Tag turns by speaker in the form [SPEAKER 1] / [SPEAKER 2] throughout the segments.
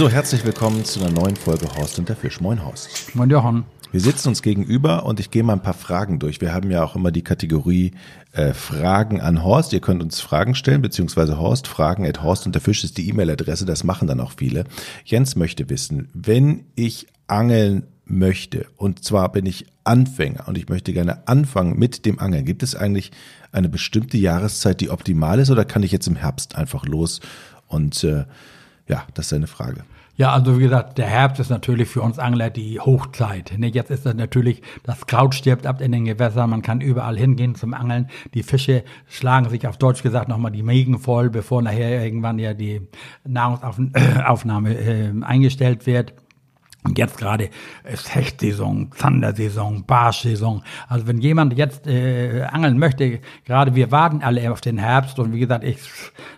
[SPEAKER 1] So, herzlich willkommen zu einer neuen Folge Horst und der Fisch. Moin Horst.
[SPEAKER 2] Moin Johann.
[SPEAKER 1] Wir sitzen uns gegenüber und ich gehe mal ein paar Fragen durch. Wir haben ja auch immer die Kategorie äh, Fragen an Horst. Ihr könnt uns Fragen stellen, beziehungsweise Horst, Fragen at Horst und der Fisch ist die E-Mail-Adresse. Das machen dann auch viele. Jens möchte wissen, wenn ich angeln möchte, und zwar bin ich Anfänger und ich möchte gerne anfangen mit dem Angeln, gibt es eigentlich eine bestimmte Jahreszeit, die optimal ist oder kann ich jetzt im Herbst einfach los und äh, ja, das ist eine Frage.
[SPEAKER 2] Ja, also wie gesagt, der Herbst ist natürlich für uns Angler die Hochzeit. Jetzt ist das natürlich, das Kraut stirbt ab in den Gewässern, man kann überall hingehen zum Angeln. Die Fische schlagen sich auf Deutsch gesagt nochmal die Mägen voll, bevor nachher irgendwann ja die Nahrungsaufnahme äh, eingestellt wird. Und jetzt gerade ist Hechtsaison, Zandersaison, Barschsaison. Also wenn jemand jetzt äh, angeln möchte, gerade wir warten alle auf den Herbst und wie gesagt, ich,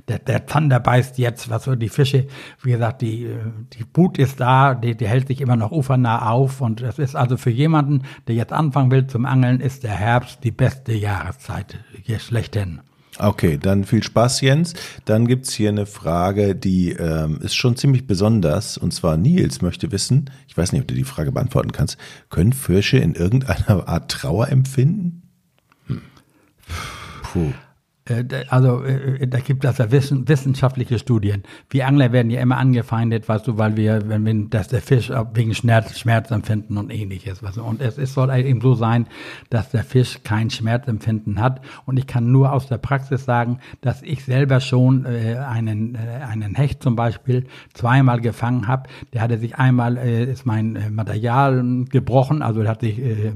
[SPEAKER 2] der, der Zander beißt jetzt, was so die Fische, wie gesagt, die, die Brut ist da, die, die hält sich immer noch ufernah auf und es ist also für jemanden, der jetzt anfangen will zum Angeln, ist der Herbst die beste Jahreszeit hier schlechthin.
[SPEAKER 1] Okay, dann viel Spaß, Jens. Dann gibt's hier eine Frage, die ähm, ist schon ziemlich besonders. Und zwar Nils möchte wissen, ich weiß nicht, ob du die Frage beantworten kannst, können Fische in irgendeiner Art Trauer empfinden? Hm.
[SPEAKER 2] Puh. Äh, also äh, da gibt es ja wissenschaftliche Studien. Wir Angler werden ja immer angefeindet, weißt du, weil wir, wenn wir, dass der Fisch wegen Schmerz, Schmerzempfinden und ähnliches, weißt du. Und es, es soll eben so sein, dass der Fisch kein Schmerzempfinden hat. Und ich kann nur aus der Praxis sagen, dass ich selber schon äh, einen, äh, einen Hecht zum Beispiel zweimal gefangen habe. Der hatte sich einmal, äh, ist mein äh, Material gebrochen, also der hat sich äh, äh,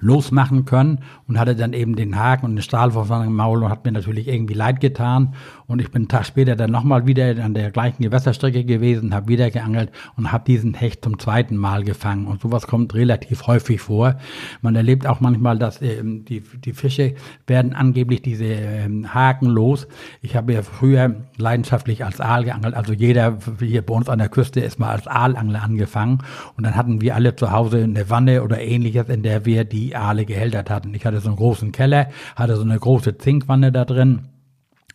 [SPEAKER 2] losmachen können und hatte dann eben den Haken und den Stahlwurf im Maul und hat mir natürlich irgendwie leid getan. Und ich bin einen Tag später dann nochmal wieder an der gleichen Gewässerstrecke gewesen, habe wieder geangelt und habe diesen Hecht zum zweiten Mal gefangen. Und sowas kommt relativ häufig vor. Man erlebt auch manchmal, dass ähm, die, die Fische werden angeblich diese ähm, Haken los. Ich habe ja früher leidenschaftlich als Aal geangelt. Also jeder hier bei uns an der Küste ist mal als Aalangler angefangen. Und dann hatten wir alle zu Hause eine Wanne oder ähnliches, in der wir die Aale gehältert hatten. Ich hatte so einen großen Keller, hatte so eine große Zinkwanne da drin.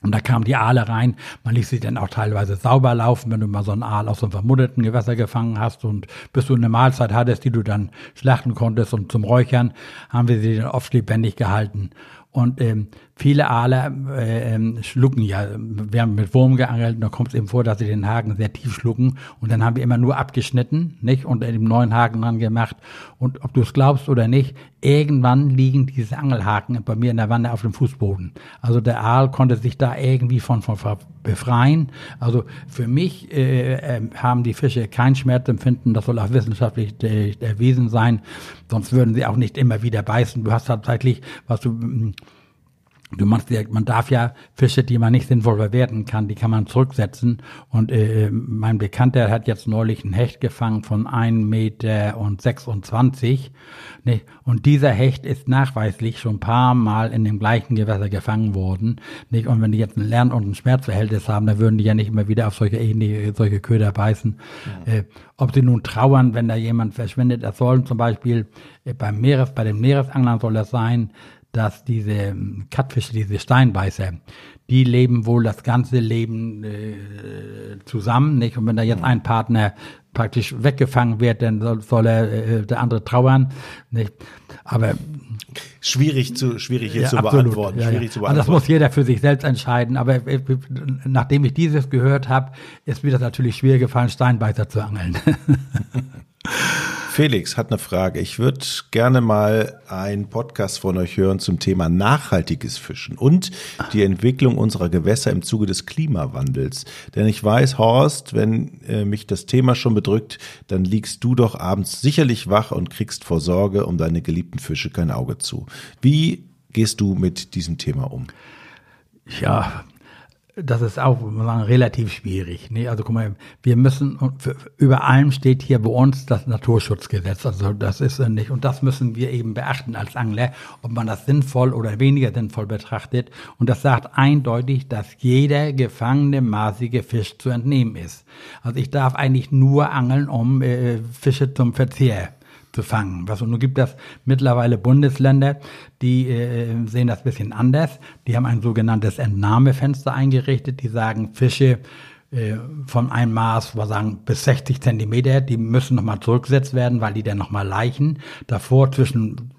[SPEAKER 2] Und da kamen die Aale rein. Man ließ sie dann auch teilweise sauber laufen, wenn du mal so einen Aal aus so einem vermutteten Gewässer gefangen hast und bis du eine Mahlzeit hattest, die du dann schlachten konntest und zum Räuchern, haben wir sie dann oft lebendig gehalten. Und ähm, viele Aale äh, ähm, schlucken ja. Wir haben mit Wurm geangelt und da kommt es eben vor, dass sie den Haken sehr tief schlucken. Und dann haben wir immer nur abgeschnitten, nicht? Und den neuen Haken dran gemacht. Und ob du es glaubst oder nicht, irgendwann liegen diese Angelhaken bei mir in der Wanne auf dem Fußboden. Also der Aal konnte sich da irgendwie von, von, von befreien. Also für mich äh, äh, haben die Fische kein Schmerzempfinden. Das soll auch wissenschaftlich äh, erwiesen sein. Sonst würden sie auch nicht immer wieder beißen. Du hast tatsächlich, was du Du machst ja, man darf ja Fische, die man nicht sinnvoll verwerten kann, die kann man zurücksetzen. Und äh, mein Bekannter hat jetzt neulich ein Hecht gefangen von 1,26 Meter und 26. Ne? Und dieser Hecht ist nachweislich schon ein paar Mal in dem gleichen Gewässer gefangen worden. Nicht? Und wenn die jetzt ein Lern- und ein Schmerzverhältnis haben, dann würden die ja nicht immer wieder auf solche ähnliche, solche Köder beißen. Ja. Äh, ob sie nun trauern, wenn da jemand verschwindet, das sollen zum Beispiel äh, beim Meeres, bei den Meeresanglern soll das sein, dass diese ähm, Kattfische, diese Steinbeißer, die leben wohl das ganze Leben äh, zusammen, nicht? Und wenn da jetzt ein Partner praktisch weggefangen wird, dann soll, soll er äh, der andere trauern, nicht? Aber
[SPEAKER 1] schwierig zu schwierig hier ja, zu absolut, beantworten, ja, schwierig ja.
[SPEAKER 2] zu beantworten. Also das muss jeder für sich selbst entscheiden. Aber äh, nachdem ich dieses gehört habe, ist mir das natürlich schwer gefallen, Steinbeißer zu angeln.
[SPEAKER 1] Felix hat eine Frage. Ich würde gerne mal einen Podcast von euch hören zum Thema nachhaltiges Fischen und die Entwicklung unserer Gewässer im Zuge des Klimawandels. Denn ich weiß, Horst, wenn äh, mich das Thema schon bedrückt, dann liegst du doch abends sicherlich wach und kriegst vor Sorge um deine geliebten Fische kein Auge zu. Wie gehst du mit diesem Thema um?
[SPEAKER 2] Ja, das ist auch sagen, relativ schwierig. Ne? Also guck mal, wir müssen, über allem steht hier bei uns das Naturschutzgesetz. Also das ist nicht, und das müssen wir eben beachten als Angler, ob man das sinnvoll oder weniger sinnvoll betrachtet. Und das sagt eindeutig, dass jeder gefangene maßige Fisch zu entnehmen ist. Also ich darf eigentlich nur angeln, um äh, Fische zum Verzehr zu fangen. Was, und nun gibt es mittlerweile Bundesländer, die äh, sehen das bisschen anders. Die haben ein sogenanntes Entnahmefenster eingerichtet. Die sagen, Fische äh, von einem Maß, wir sagen, bis 60 Zentimeter, die müssen nochmal zurückgesetzt werden, weil die dann nochmal leichen. Davor zwischen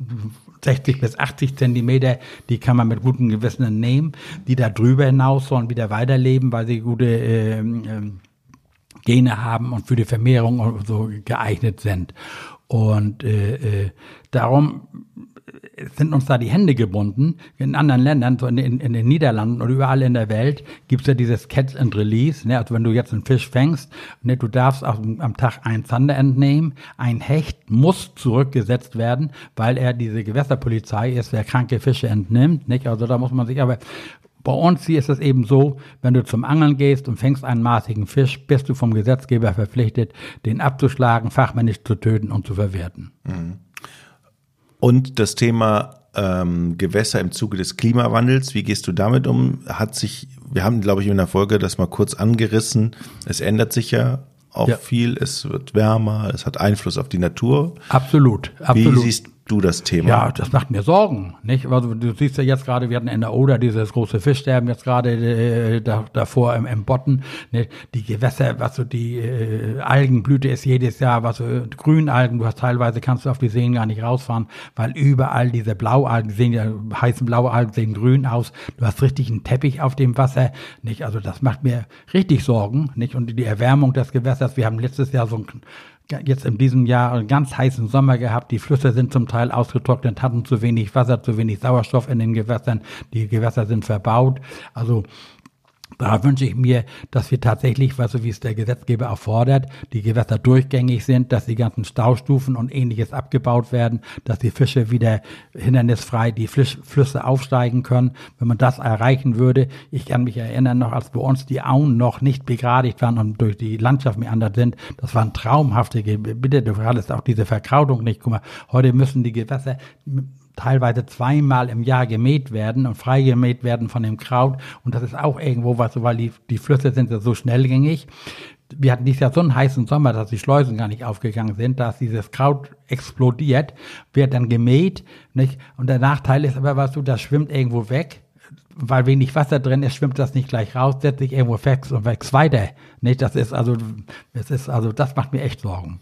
[SPEAKER 2] 60 bis 80 Zentimeter, die kann man mit gutem Gewissen nehmen. Die da drüber hinaus sollen wieder weiterleben, weil sie gute äh, äh, Gene haben und für die Vermehrung so geeignet sind. Und äh, äh, darum sind uns da die Hände gebunden. In anderen Ländern, so in, in, in den Niederlanden oder überall in der Welt, gibt's ja dieses Catch and Release. Ne? Also wenn du jetzt einen Fisch fängst, ne, du darfst auch am Tag ein Zander entnehmen. Ein Hecht muss zurückgesetzt werden, weil er diese Gewässerpolizei ist, wer kranke Fische entnimmt. Nicht? Also da muss man sich aber bei uns hier ist es eben so, wenn du zum Angeln gehst und fängst einen maßigen Fisch, bist du vom Gesetzgeber verpflichtet, den abzuschlagen, fachmännisch zu töten und zu verwerten. Mhm.
[SPEAKER 1] Und das Thema ähm, Gewässer im Zuge des Klimawandels, wie gehst du damit um? Hat sich, wir haben, glaube ich, in der Folge das mal kurz angerissen. Es ändert sich ja auch ja. viel, es wird wärmer, es hat Einfluss auf die Natur.
[SPEAKER 2] Absolut, absolut.
[SPEAKER 1] Wie siehst du das Thema?
[SPEAKER 2] Ja, das macht mir Sorgen, nicht? Also du siehst ja jetzt gerade, wir hatten in der Oder dieses große Fischsterben jetzt gerade äh, da, davor im, im Botten, ne? die Gewässer, was so die äh, Algenblüte ist jedes Jahr, was so Grünalgen, du hast teilweise kannst du auf die Seen gar nicht rausfahren, weil überall diese Blaualgen sehen ja heißen blaue Algen sehen grün aus. Du hast richtig einen Teppich auf dem Wasser, nicht? Also das macht mir richtig Sorgen, nicht? Und die Erwärmung des Gewässers, wir haben letztes Jahr so ein jetzt in diesem Jahr einen ganz heißen Sommer gehabt. Die Flüsse sind zum Teil ausgetrocknet, hatten zu wenig Wasser, zu wenig Sauerstoff in den Gewässern. Die Gewässer sind verbaut. Also da wünsche ich mir, dass wir tatsächlich, was so wie es der Gesetzgeber erfordert, die Gewässer durchgängig sind, dass die ganzen Staustufen und ähnliches abgebaut werden, dass die Fische wieder hindernisfrei die Flüsse aufsteigen können. Wenn man das erreichen würde, ich kann mich erinnern noch, als bei uns die Auen noch nicht begradigt waren und durch die Landschaft meandert sind, das waren traumhafte Gebiete. Du hattest auch diese Verkrautung nicht. Guck mal, heute müssen die Gewässer teilweise zweimal im Jahr gemäht werden und freigemäht werden von dem Kraut. Und das ist auch irgendwo was, weil die, die Flüsse sind ja so schnellgängig. Wir hatten dieses Jahr so einen heißen Sommer, dass die Schleusen gar nicht aufgegangen sind, dass dieses Kraut explodiert, wird dann gemäht, nicht? Und der Nachteil ist aber, was du, das schwimmt irgendwo weg weil wenig Wasser drin ist, schwimmt das nicht gleich raus, setzt sich irgendwo fest und wächst weiter. Nicht, das ist also, das ist also, das macht mir echt Sorgen.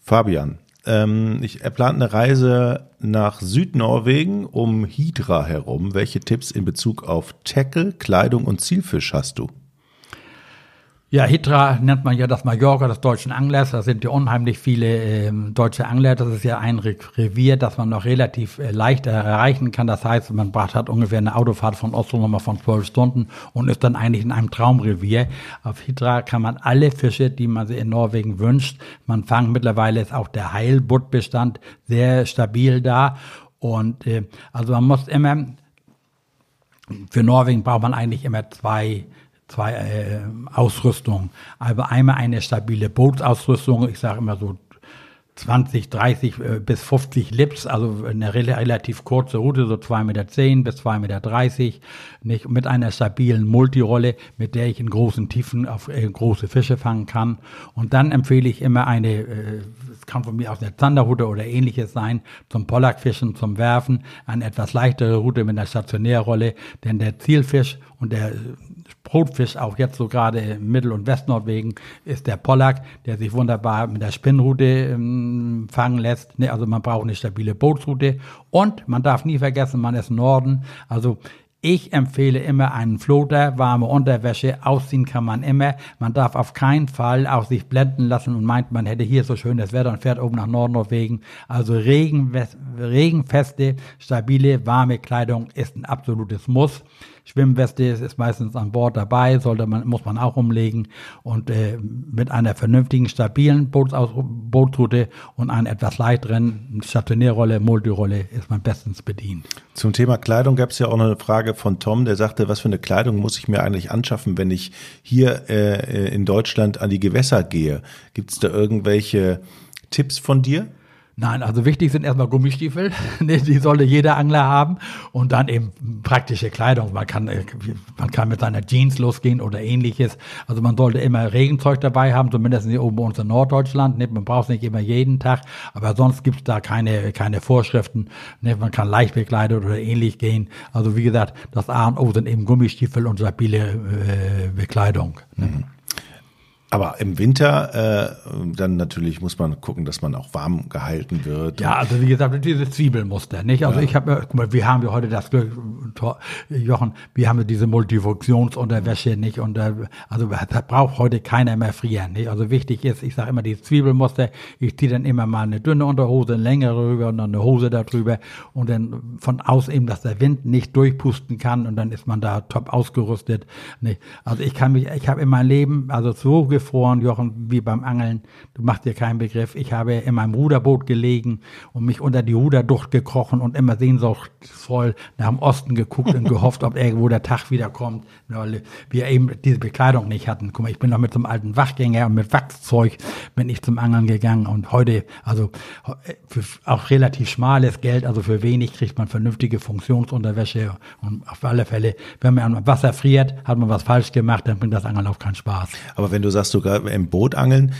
[SPEAKER 1] Fabian, ähm, ich, plant eine Reise nach Südnorwegen um Hydra herum. Welche Tipps in Bezug auf Tackle, Kleidung und Zielfisch hast du?
[SPEAKER 2] Ja, Hitra nennt man ja das Mallorca des deutschen Anglers. Da sind ja unheimlich viele äh, deutsche Angler. Das ist ja ein Revier, das man noch relativ äh, leicht erreichen kann. Das heißt, man braucht hat ungefähr eine Autofahrt von Oslo nochmal von zwölf Stunden und ist dann eigentlich in einem Traumrevier. Auf Hitra kann man alle Fische, die man sich in Norwegen wünscht. Man fangt mittlerweile ist auch der Heilbuttbestand sehr stabil da. Und äh, also man muss immer, für Norwegen braucht man eigentlich immer zwei zwei äh, Ausrüstungen. Also einmal eine stabile Bootsausrüstung, ich sage immer so 20, 30 äh, bis 50 Lips, also eine relativ kurze Route, so 2,10 Meter bis 2,30 Meter, nicht, mit einer stabilen Multirolle, mit der ich in großen Tiefen auf äh, große Fische fangen kann. Und dann empfehle ich immer eine, äh, es kann von mir aus eine Zanderroute oder ähnliches sein, zum Pollackfischen, zum Werfen, eine etwas leichtere Route mit einer Stationärrolle, denn der Zielfisch und der Brotfisch, auch jetzt so gerade in Mittel- und Westnorwegen, ist der Pollack, der sich wunderbar mit der Spinnrute ähm, fangen lässt. Ne, also man braucht eine stabile Bootsroute. Und man darf nie vergessen, man ist Norden. Also ich empfehle immer einen Floater, warme Unterwäsche, ausziehen kann man immer. Man darf auf keinen Fall auch sich blenden lassen und meint, man hätte hier so schönes Wetter und fährt oben nach Nordnorwegen. Also regenfeste, stabile, warme Kleidung ist ein absolutes Muss. Schwimmweste ist meistens an Bord dabei, sollte man, muss man auch umlegen und äh, mit einer vernünftigen, stabilen Bootsaus Bootroute und einer etwas leichteren Stationärrolle, Multirolle ist man bestens bedient.
[SPEAKER 1] Zum Thema Kleidung gab es ja auch noch eine Frage von Tom, der sagte, was für eine Kleidung muss ich mir eigentlich anschaffen, wenn ich hier äh, in Deutschland an die Gewässer gehe? Gibt es da irgendwelche Tipps von dir?
[SPEAKER 2] Nein, also wichtig sind erstmal Gummistiefel, die sollte jeder Angler haben und dann eben praktische Kleidung. Man kann, äh, man kann mit seiner Jeans losgehen oder ähnliches. Also man sollte immer Regenzeug dabei haben, zumindest hier oben bei uns in Norddeutschland. Man braucht es nicht immer jeden Tag, aber sonst gibt es da keine, keine Vorschriften. Man kann leicht bekleidet oder ähnlich gehen. Also wie gesagt, das A und O sind eben Gummistiefel und stabile äh, Bekleidung. Mhm.
[SPEAKER 1] Aber im Winter äh, dann natürlich muss man gucken, dass man auch warm gehalten wird.
[SPEAKER 2] Ja, also wie gesagt, diese Zwiebelmuster, nicht? Also ja. ich habe, guck mal, wir haben ja heute das Glück, Jochen, wir haben ja diese Multifunktionsunterwäsche, nicht? Und äh, also da braucht heute keiner mehr frieren, nicht? Also wichtig ist, ich sage immer die Zwiebelmuster, ich ziehe dann immer mal eine dünne Unterhose, eine längere rüber und dann eine Hose darüber und dann von aus eben, dass der Wind nicht durchpusten kann und dann ist man da top ausgerüstet. Nicht? Also ich kann mich, ich habe in meinem Leben, also so gefroren, Jochen, wie beim Angeln. Du machst dir keinen Begriff. Ich habe in meinem Ruderboot gelegen und mich unter die Ruderducht gekrochen und immer sehnsuchtsvoll nach dem Osten geguckt und gehofft, ob irgendwo der Tag wiederkommt, weil wir eben diese Bekleidung nicht hatten. Guck mal, ich bin noch mit so einem alten Wachgänger und mit Wachszeug bin ich zum Angeln gegangen und heute, also für auch relativ schmales Geld, also für wenig kriegt man vernünftige Funktionsunterwäsche und auf alle Fälle, wenn man am Wasser friert, hat man was falsch gemacht, dann bringt das Angeln auch keinen Spaß.
[SPEAKER 1] Aber wenn du sagst, sogar im Boot angeln,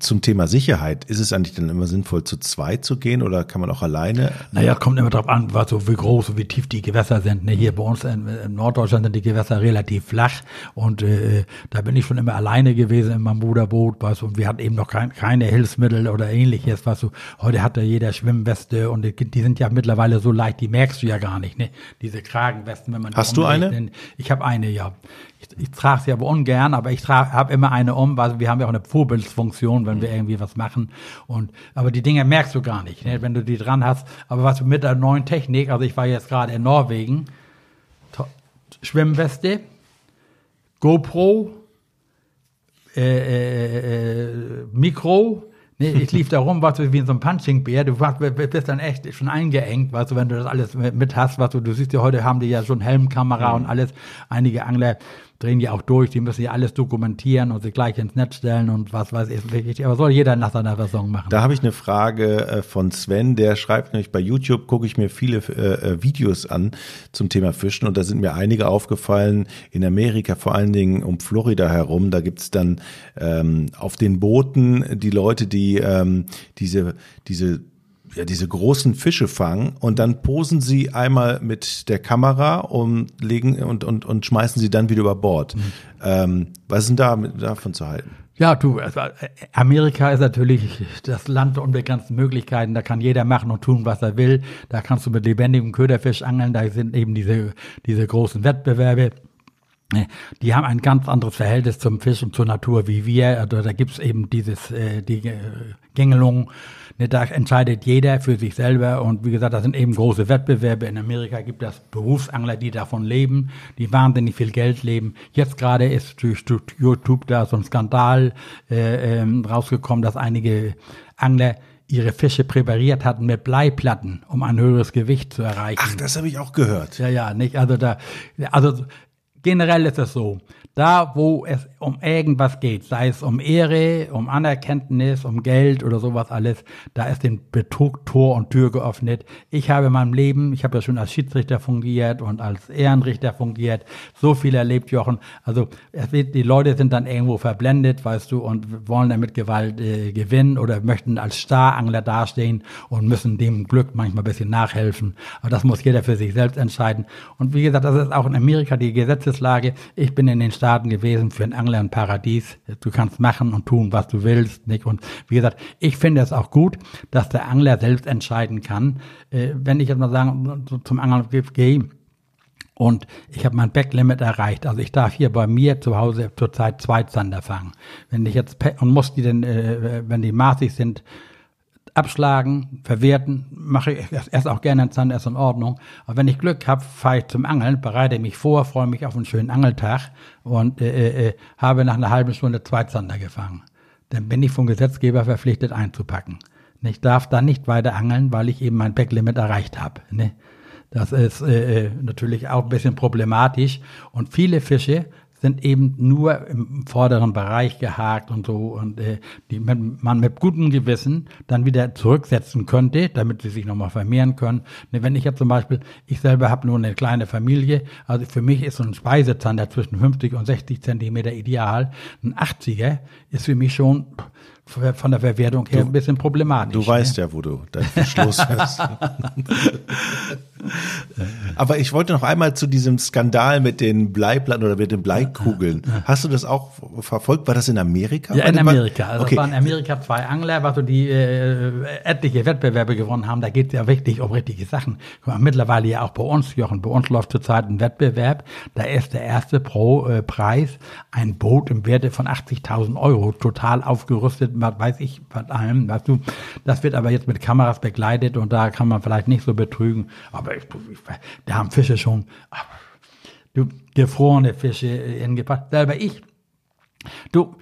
[SPEAKER 1] zum Thema Sicherheit, ist es eigentlich dann immer sinnvoll, zu zweit zu gehen oder kann man auch alleine?
[SPEAKER 2] Naja, kommt immer drauf an, was so wie groß und wie tief die Gewässer sind. Ne, hier bei uns in, in, Norddeutschland sind die Gewässer relativ flach und äh, da bin ich schon immer alleine gewesen in meinem Bruderboot, weißt du, und wir hatten eben noch kein, keine Hilfsmittel oder ähnliches, weißt du. Heute hat ja jeder Schwimmweste und die, die, sind ja mittlerweile so leicht, die merkst du ja gar nicht, ne? Diese Kragenwesten, wenn man
[SPEAKER 1] Hast du eine?
[SPEAKER 2] Ich habe eine, ja ich, trage sie aber ungern, aber ich habe immer eine um, weil wir haben ja auch eine Vorbildsfunktion, wenn wir irgendwie was machen. Und aber die Dinge merkst du gar nicht, ne, wenn du die dran hast. Aber was mit der neuen Technik, also ich war jetzt gerade in Norwegen, Schwimmweste, GoPro, äh, äh, äh, Mikro, Nee, ich lief da rum, weißt du, wie in so einem Punching-Bär. Du bist dann echt schon eingeengt, weißt du, wenn du das alles mit hast, weißt du, du siehst ja heute haben die ja schon Helmkamera mhm. und alles. Einige Angler drehen ja auch durch, die müssen ja alles dokumentieren und sich gleich ins Netz stellen und was weiß ich. Aber soll jeder nach seiner Version machen.
[SPEAKER 1] Da habe ich eine Frage äh, von Sven, der schreibt nämlich bei YouTube, gucke ich mir viele äh, äh, Videos an zum Thema Fischen und da sind mir einige aufgefallen, in Amerika vor allen Dingen um Florida herum, da gibt's dann ähm, auf den Booten die Leute, die ähm, diese, diese ja, diese großen Fische fangen und dann posen sie einmal mit der Kamera und legen und, und, und schmeißen sie dann wieder über Bord. Mhm. Ähm, was ist denn da davon zu halten?
[SPEAKER 2] Ja, du, also Amerika ist natürlich das Land der unbegrenzten Möglichkeiten. Da kann jeder machen und tun, was er will. Da kannst du mit lebendigem Köderfisch angeln. Da sind eben diese, diese großen Wettbewerbe. Die haben ein ganz anderes Verhältnis zum Fisch und zur Natur wie wir. Also da gibt's eben dieses, äh, die äh, Gängelung Ne, da entscheidet jeder für sich selber und wie gesagt, das sind eben große Wettbewerbe. In Amerika gibt es Berufsangler, die davon leben, die wahnsinnig viel Geld leben. Jetzt gerade ist durch YouTube da so ein Skandal äh, ähm, rausgekommen, dass einige Angler ihre Fische präpariert hatten mit Bleiplatten, um ein höheres Gewicht zu erreichen.
[SPEAKER 1] Ach, das habe ich auch gehört.
[SPEAKER 2] Ja, ja, nicht. Also da, also generell ist es so. Da, wo es um irgendwas geht, sei es um Ehre, um Anerkenntnis, um Geld oder sowas alles, da ist den Betrug Tor und Tür geöffnet. Ich habe in meinem Leben, ich habe ja schon als Schiedsrichter fungiert und als Ehrenrichter fungiert, so viel erlebt, Jochen. Also wird, die Leute sind dann irgendwo verblendet, weißt du, und wollen damit Gewalt äh, gewinnen oder möchten als Starangler dastehen und müssen dem Glück manchmal ein bisschen nachhelfen. Aber das muss jeder für sich selbst entscheiden. Und wie gesagt, das ist auch in Amerika die Gesetzeslage. Ich bin in den Staaten Staaten gewesen, für einen Angler ein Paradies. Du kannst machen und tun, was du willst. Nicht? Und wie gesagt, ich finde es auch gut, dass der Angler selbst entscheiden kann. Äh, wenn ich jetzt mal sagen, zum Angeln gehe, und ich habe mein Backlimit erreicht. Also ich darf hier bei mir zu Hause zurzeit zwei Zander fangen. Wenn ich jetzt und muss die denn, äh, wenn die maßig sind, abschlagen, verwerten, mache ich erst auch gerne Zander, ist in Ordnung. Aber wenn ich Glück habe, fahre ich zum Angeln, bereite mich vor, freue mich auf einen schönen Angeltag und äh, äh, äh, habe nach einer halben Stunde zwei Zander gefangen. Dann bin ich vom Gesetzgeber verpflichtet einzupacken. Ich darf dann nicht weiter angeln, weil ich eben mein Backlimit erreicht habe. Ne? Das ist äh, äh, natürlich auch ein bisschen problematisch. Und viele Fische sind eben nur im vorderen Bereich gehakt und so und äh, die man mit gutem Gewissen dann wieder zurücksetzen könnte, damit sie sich nochmal vermehren können. Ne, wenn ich jetzt zum Beispiel, ich selber habe nur eine kleine Familie, also für mich ist so ein Speisezander zwischen 50 und 60 Zentimeter ideal. Ein 80er ist für mich schon von der Verwertung her du, ein bisschen problematisch.
[SPEAKER 1] Du weißt ne? ja, wo du dein Verschluss hast. Aber ich wollte noch einmal zu diesem Skandal mit den Bleiplatten oder mit den Bleikugeln. Hast du das auch verfolgt? War das in Amerika?
[SPEAKER 2] Ja, in Amerika. Also okay. es waren in Amerika zwei Angler, was so die äh, etliche Wettbewerbe gewonnen haben. Da geht es ja wirklich um richtige Sachen. Mittlerweile ja auch bei uns, Jochen, bei uns läuft zurzeit ein Wettbewerb. Da ist der erste Pro-Preis äh, ein Boot im Werte von 80.000 Euro, total aufgerüstet, was weiß ich, was allem, weißt du. Das wird aber jetzt mit Kameras begleitet und da kann man vielleicht nicht so betrügen. Aber da haben Fische schon, du, gefrorene Fische hingepackt. Selber ich, du,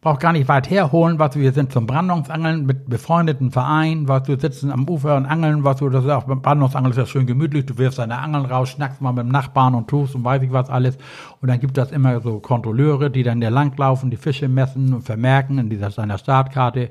[SPEAKER 2] braucht gar nicht weit herholen, was wir sind zum Brandungsangeln mit befreundeten Vereinen, was du sitzen am Ufer und angeln, was du, das ist auch beim Brandungsangeln ist ja schön gemütlich, du wirfst deine Angeln raus, schnackst mal mit dem Nachbarn und tust und weiß ich was alles. Und dann gibt das immer so Kontrolleure, die dann da langlaufen, die Fische messen und vermerken in dieser seiner Startkarte.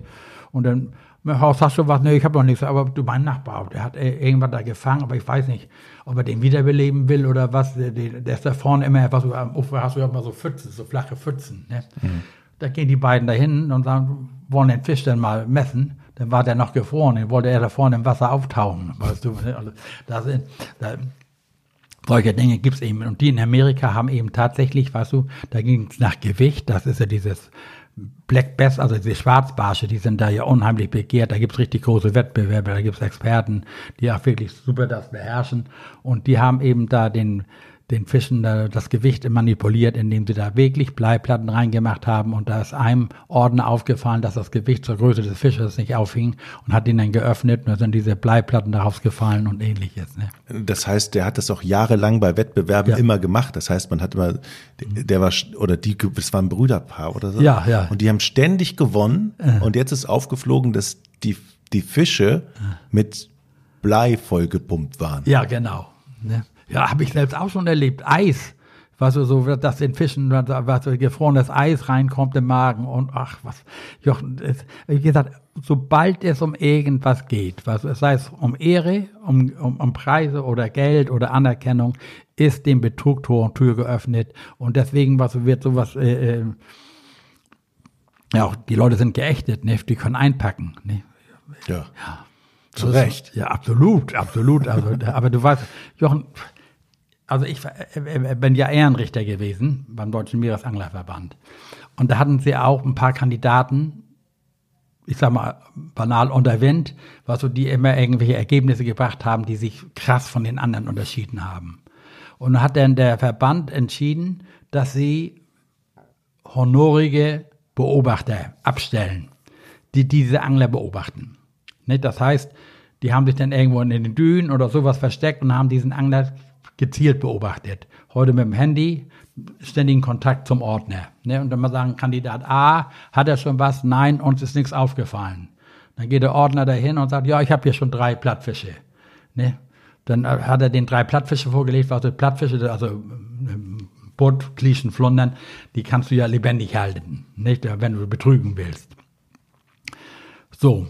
[SPEAKER 2] Und dann Haus hast du was? Nee, ich habe noch nichts. Aber du, mein Nachbar, der hat irgendwas da gefangen, aber ich weiß nicht, ob er den wiederbeleben will oder was. Der, der ist da vorne immer etwas, am Ufer hast du ja immer so Pfützen, so flache Pfützen. Ne? Mhm. Da gehen die beiden dahin und sagen, wollen den Fisch denn mal messen. Dann war der noch gefroren, den wollte er da vorne im Wasser auftauchen. Weißt du, ne? also, da sind, da, solche Dinge gibt's eben. Und die in Amerika haben eben tatsächlich, weißt du, da ging's nach Gewicht, das ist ja dieses Black Bass, also diese Schwarzbarsche, die sind da ja unheimlich begehrt. Da gibt's richtig große Wettbewerbe, da gibt's Experten, die auch wirklich super das beherrschen. Und die haben eben da den den Fischen das Gewicht manipuliert, indem sie da wirklich Bleiplatten reingemacht haben und da ist einem Ordner aufgefallen, dass das Gewicht zur Größe des Fisches nicht aufhing und hat ihn dann geöffnet und da sind diese Bleiplatten darauf gefallen und ähnliches. Ne?
[SPEAKER 1] Das heißt, der hat das auch jahrelang bei Wettbewerben ja. immer gemacht. Das heißt, man hat immer, der war, oder die, das war ein Brüderpaar oder so.
[SPEAKER 2] Ja, ja.
[SPEAKER 1] Und die haben ständig gewonnen äh. und jetzt ist aufgeflogen, dass die, die Fische äh. mit Blei vollgepumpt waren.
[SPEAKER 2] Ja, genau. Ne? Ja, habe ich selbst auch schon erlebt. Eis. Was so, so dass den Fischen, was gefrorenes Eis reinkommt im Magen und ach, was, Jochen, es, wie gesagt, sobald es um irgendwas geht, was, sei es um Ehre, um, um, um Preise oder Geld oder Anerkennung, ist dem Betrug Tor und Tür geöffnet und deswegen was wird sowas, äh, äh, ja, auch die Leute sind geächtet, ne? die können einpacken. Ne?
[SPEAKER 1] Ja. ja. Zu Recht.
[SPEAKER 2] Ja, absolut, absolut. Also, aber du weißt, Jochen, also ich äh, bin ja Ehrenrichter gewesen beim Deutschen Meeresanglerverband. Und da hatten sie auch ein paar Kandidaten, ich sag mal, banal unter Wind, was so die immer irgendwelche Ergebnisse gebracht haben, die sich krass von den anderen unterschieden haben. Und dann hat dann der Verband entschieden, dass sie honorige Beobachter abstellen, die diese Angler beobachten. Das heißt, die haben sich dann irgendwo in den Dünen oder sowas versteckt und haben diesen Angler gezielt beobachtet. Heute mit dem Handy, ständigen Kontakt zum Ordner. Ne? Und wenn man sagen, Kandidat A, hat er schon was? Nein, uns ist nichts aufgefallen. Dann geht der Ordner dahin und sagt, ja, ich habe hier schon drei Plattfische. Ne? Dann äh, hat er den drei Plattfische vorgelegt, was Plattfische, also ähm, Butt, Klischen, Flundern, die kannst du ja lebendig halten, nicht, wenn du betrügen willst. So,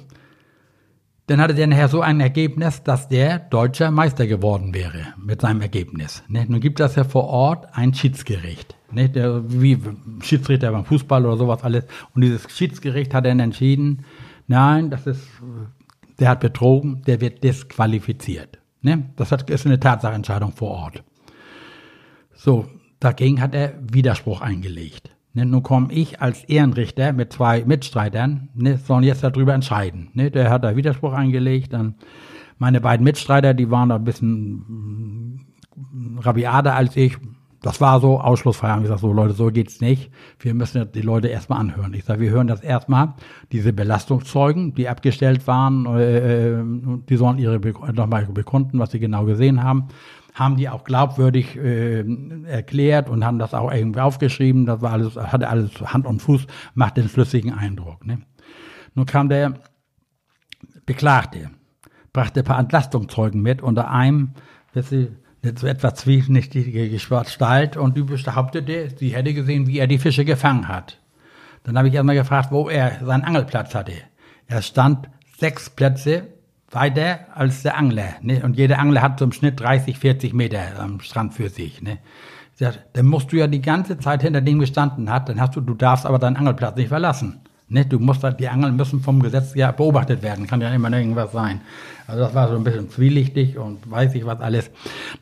[SPEAKER 2] dann hatte der nachher so ein Ergebnis, dass der deutscher Meister geworden wäre mit seinem Ergebnis. Ne? Nun gibt es ja vor Ort ein Schiedsgericht, ne? der, wie Schiedsrichter beim Fußball oder sowas alles. Und dieses Schiedsgericht hat dann entschieden, nein, das ist, der hat betrogen, der wird disqualifiziert. Ne? Das hat, ist eine Tatsachentscheidung vor Ort. So, dagegen hat er Widerspruch eingelegt. Ne, nun komme ich als Ehrenrichter mit zwei Mitstreitern, ne, sollen jetzt darüber entscheiden. Ne, der hat da Widerspruch eingelegt, dann meine beiden Mitstreiter, die waren da ein bisschen mm, rabiater als ich. Das war so, Ausschlussfrei haben gesagt, so Leute, so geht's nicht. Wir müssen die Leute erstmal anhören. Ich sage, wir hören das erstmal. Diese Belastungszeugen, die abgestellt waren, äh, äh die sollen ihre nochmal bekunden, was sie genau gesehen haben haben die auch glaubwürdig äh, erklärt und haben das auch irgendwie aufgeschrieben. Das war alles, hatte alles Hand und Fuß, macht den flüssigen Eindruck. Ne? Nun kam der Beklagte, brachte ein paar Entlastungszeugen mit. Unter einem, ihr, so etwas zwielichtige Gestalt und die behauptete, sie hätte gesehen, wie er die Fische gefangen hat. Dann habe ich erstmal gefragt, wo er seinen Angelplatz hatte. Er stand sechs Plätze weiter als der Angler. Ne? Und jeder Angler hat im Schnitt 30, 40 Meter am Strand für sich. Ne? Dann musst du ja die ganze Zeit hinter dem gestanden hat, dann hast du, du darfst aber deinen Angelplatz nicht verlassen. Ne? Du musst, die Angeln müssen vom Gesetz ja beobachtet werden, kann ja immer irgendwas sein. Also das war so ein bisschen zwielichtig und weiß ich was alles.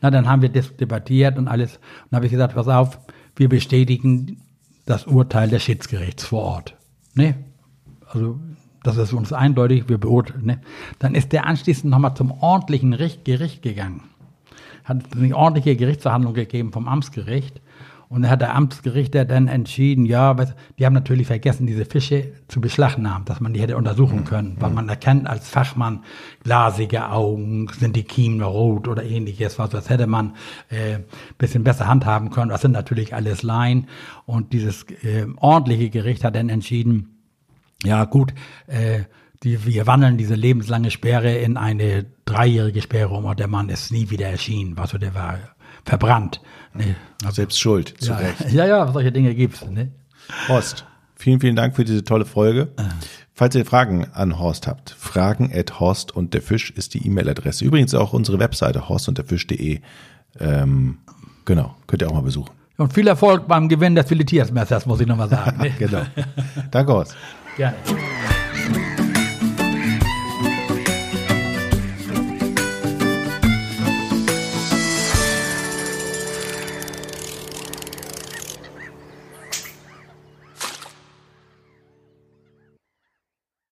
[SPEAKER 2] Na, dann haben wir das debattiert und alles. Und dann habe ich gesagt, pass auf, wir bestätigen das Urteil des Schiedsgerichts vor Ort. Ne? Also das ist uns eindeutig, wir beurteilen. Ne? Dann ist der anschließend nochmal zum ordentlichen Gericht gegangen. Hat eine ordentliche Gerichtsverhandlung gegeben vom Amtsgericht. Und dann hat der Amtsgerichter dann entschieden, ja, die haben natürlich vergessen, diese Fische zu beschlagnahmen, dass man die hätte untersuchen können, weil man erkennt als Fachmann glasige Augen, sind die Kiemen rot oder ähnliches, was das hätte man äh, bisschen besser handhaben können. Das sind natürlich alles Laien. Und dieses äh, ordentliche Gericht hat dann entschieden, ja gut, äh, die, wir wandeln diese lebenslange Sperre in eine dreijährige Sperre um und der Mann ist nie wieder erschienen. Was also der war verbrannt.
[SPEAKER 1] Ne? Selbst schuld,
[SPEAKER 2] zu ja, Recht. Ja, ja, solche Dinge gibt's. Ne?
[SPEAKER 1] Horst, vielen, vielen Dank für diese tolle Folge. Äh. Falls ihr Fragen an Horst habt, fragen at Horst und der Fisch ist die E-Mail-Adresse. Übrigens auch unsere Webseite horst und der Fisch.de. Ähm, genau, könnt ihr auch mal besuchen.
[SPEAKER 2] Und viel Erfolg beim Gewinn des Filetiersmessers, muss ich nochmal sagen.
[SPEAKER 1] genau. Danke, Horst.
[SPEAKER 2] Gerne.